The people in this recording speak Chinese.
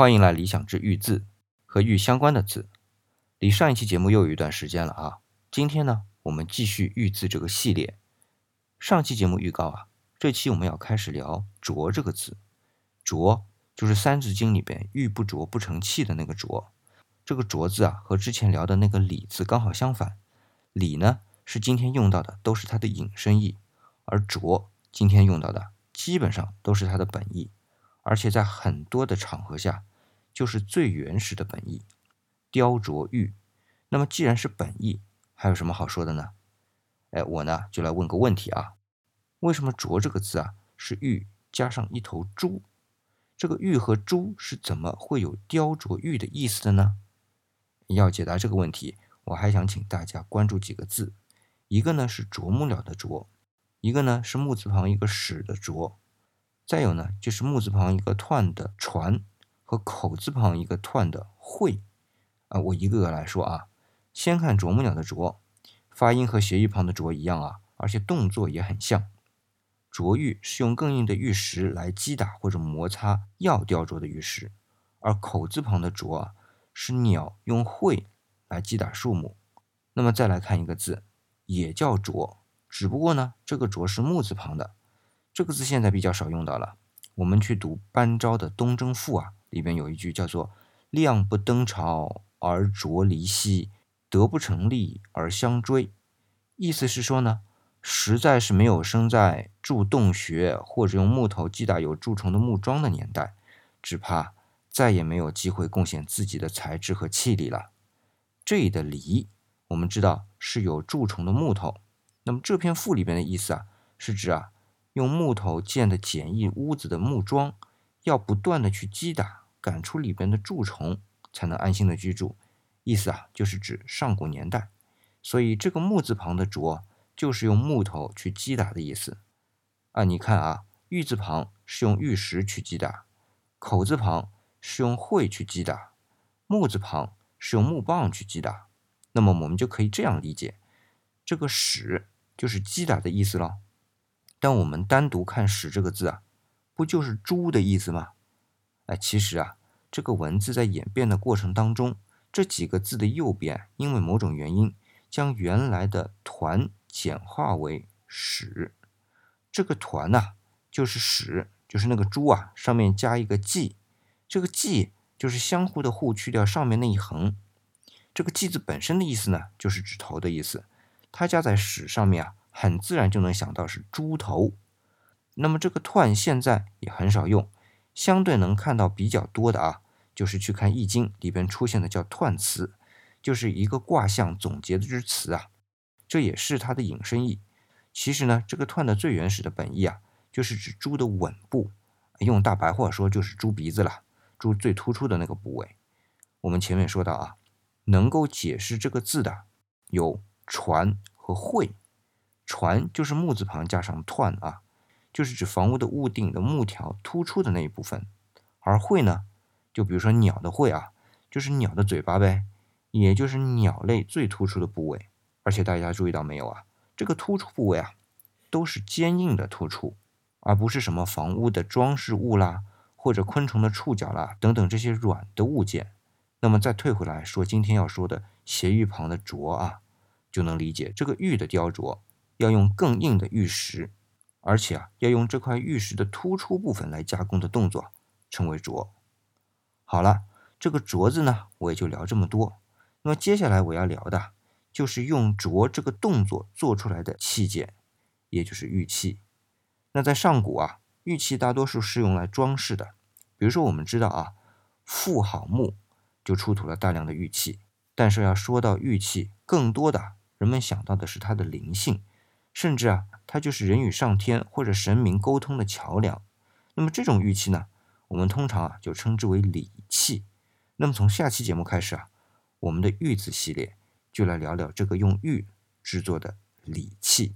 欢迎来理想之玉字和玉相关的字。离上一期节目又有一段时间了啊，今天呢，我们继续玉字这个系列。上期节目预告啊，这期我们要开始聊浊这个字。浊就是《三字经》里边“玉不琢不成器”的那个浊。这个浊字啊，和之前聊的那个礼字刚好相反。礼呢，是今天用到的都是它的引申义，而浊今天用到的基本上都是它的本意。而且在很多的场合下，就是最原始的本意，雕琢玉。那么既然是本意，还有什么好说的呢？哎，我呢就来问个问题啊：为什么“琢”这个字啊是玉加上一头猪？这个玉和猪是怎么会有雕琢玉的意思的呢？要解答这个问题，我还想请大家关注几个字，一个呢是啄木鸟的啄，一个呢是木字旁一个史的啄。再有呢，就是木字旁一个彖的船和口字旁一个彖的会啊，我一个个来说啊。先看啄木鸟的啄，发音和斜玉旁的啄一样啊，而且动作也很像。啄玉是用更硬的玉石来击打或者摩擦要雕琢的玉石，而口字旁的啄啊，是鸟用喙来击打树木。那么再来看一个字，也叫啄，只不过呢，这个啄是木字旁的。这个字现在比较少用到了。我们去读班昭的《东征赋》啊，里边有一句叫做“量不登朝而啄离兮，德不成立而相追”，意思是说呢，实在是没有生在筑洞穴或者用木头击打有蛀虫的木桩的年代，只怕再也没有机会贡献自己的才智和气力了。这里的离，我们知道是有蛀虫的木头。那么这篇赋里边的意思啊，是指啊。用木头建的简易屋子的木桩，要不断的去击打，赶出里边的蛀虫，才能安心的居住。意思啊，就是指上古年代。所以这个木字旁的啄，就是用木头去击打的意思。啊，你看啊，玉字旁是用玉石去击打，口字旁是用喙去击打，木字旁是用木棒去击打。那么我们就可以这样理解，这个使就是击打的意思了。但我们单独看“使”这个字啊，不就是“猪”的意思吗？哎，其实啊，这个文字在演变的过程当中，这几个字的右边因为某种原因，将原来的“团”简化为“史”。这个“团”呐，就是“史”，就是那个“猪”啊，上面加一个“记”，这个“记”就是相互的互去掉上面那一横。这个“记”字本身的意思呢，就是指头的意思，它加在“史”上面啊。很自然就能想到是猪头，那么这个团现在也很少用，相对能看到比较多的啊，就是去看《易经》里边出现的叫彖辞，就是一个卦象总结的之词啊，这也是它的引申义。其实呢，这个彖的最原始的本意啊，就是指猪的吻部，用大白话说就是猪鼻子了，猪最突出的那个部位。我们前面说到啊，能够解释这个字的有传和会。传就是木字旁加上彖啊，就是指房屋的屋顶的木条突出的那一部分。而喙呢，就比如说鸟的喙啊，就是鸟的嘴巴呗，也就是鸟类最突出的部位。而且大家注意到没有啊？这个突出部位啊，都是坚硬的突出，而不是什么房屋的装饰物啦，或者昆虫的触角啦等等这些软的物件。那么再退回来说，今天要说的斜玉旁的琢啊，就能理解这个玉的雕琢。要用更硬的玉石，而且啊，要用这块玉石的突出部分来加工的动作，称为琢。好了，这个琢字呢，我也就聊这么多。那么接下来我要聊的，就是用琢这个动作做出来的器件，也就是玉器。那在上古啊，玉器大多数是用来装饰的。比如说，我们知道啊，妇好墓就出土了大量的玉器。但是要说到玉器，更多的人们想到的是它的灵性。甚至啊，它就是人与上天或者神明沟通的桥梁。那么这种玉器呢，我们通常啊就称之为礼器。那么从下期节目开始啊，我们的玉字系列就来聊聊这个用玉制作的礼器。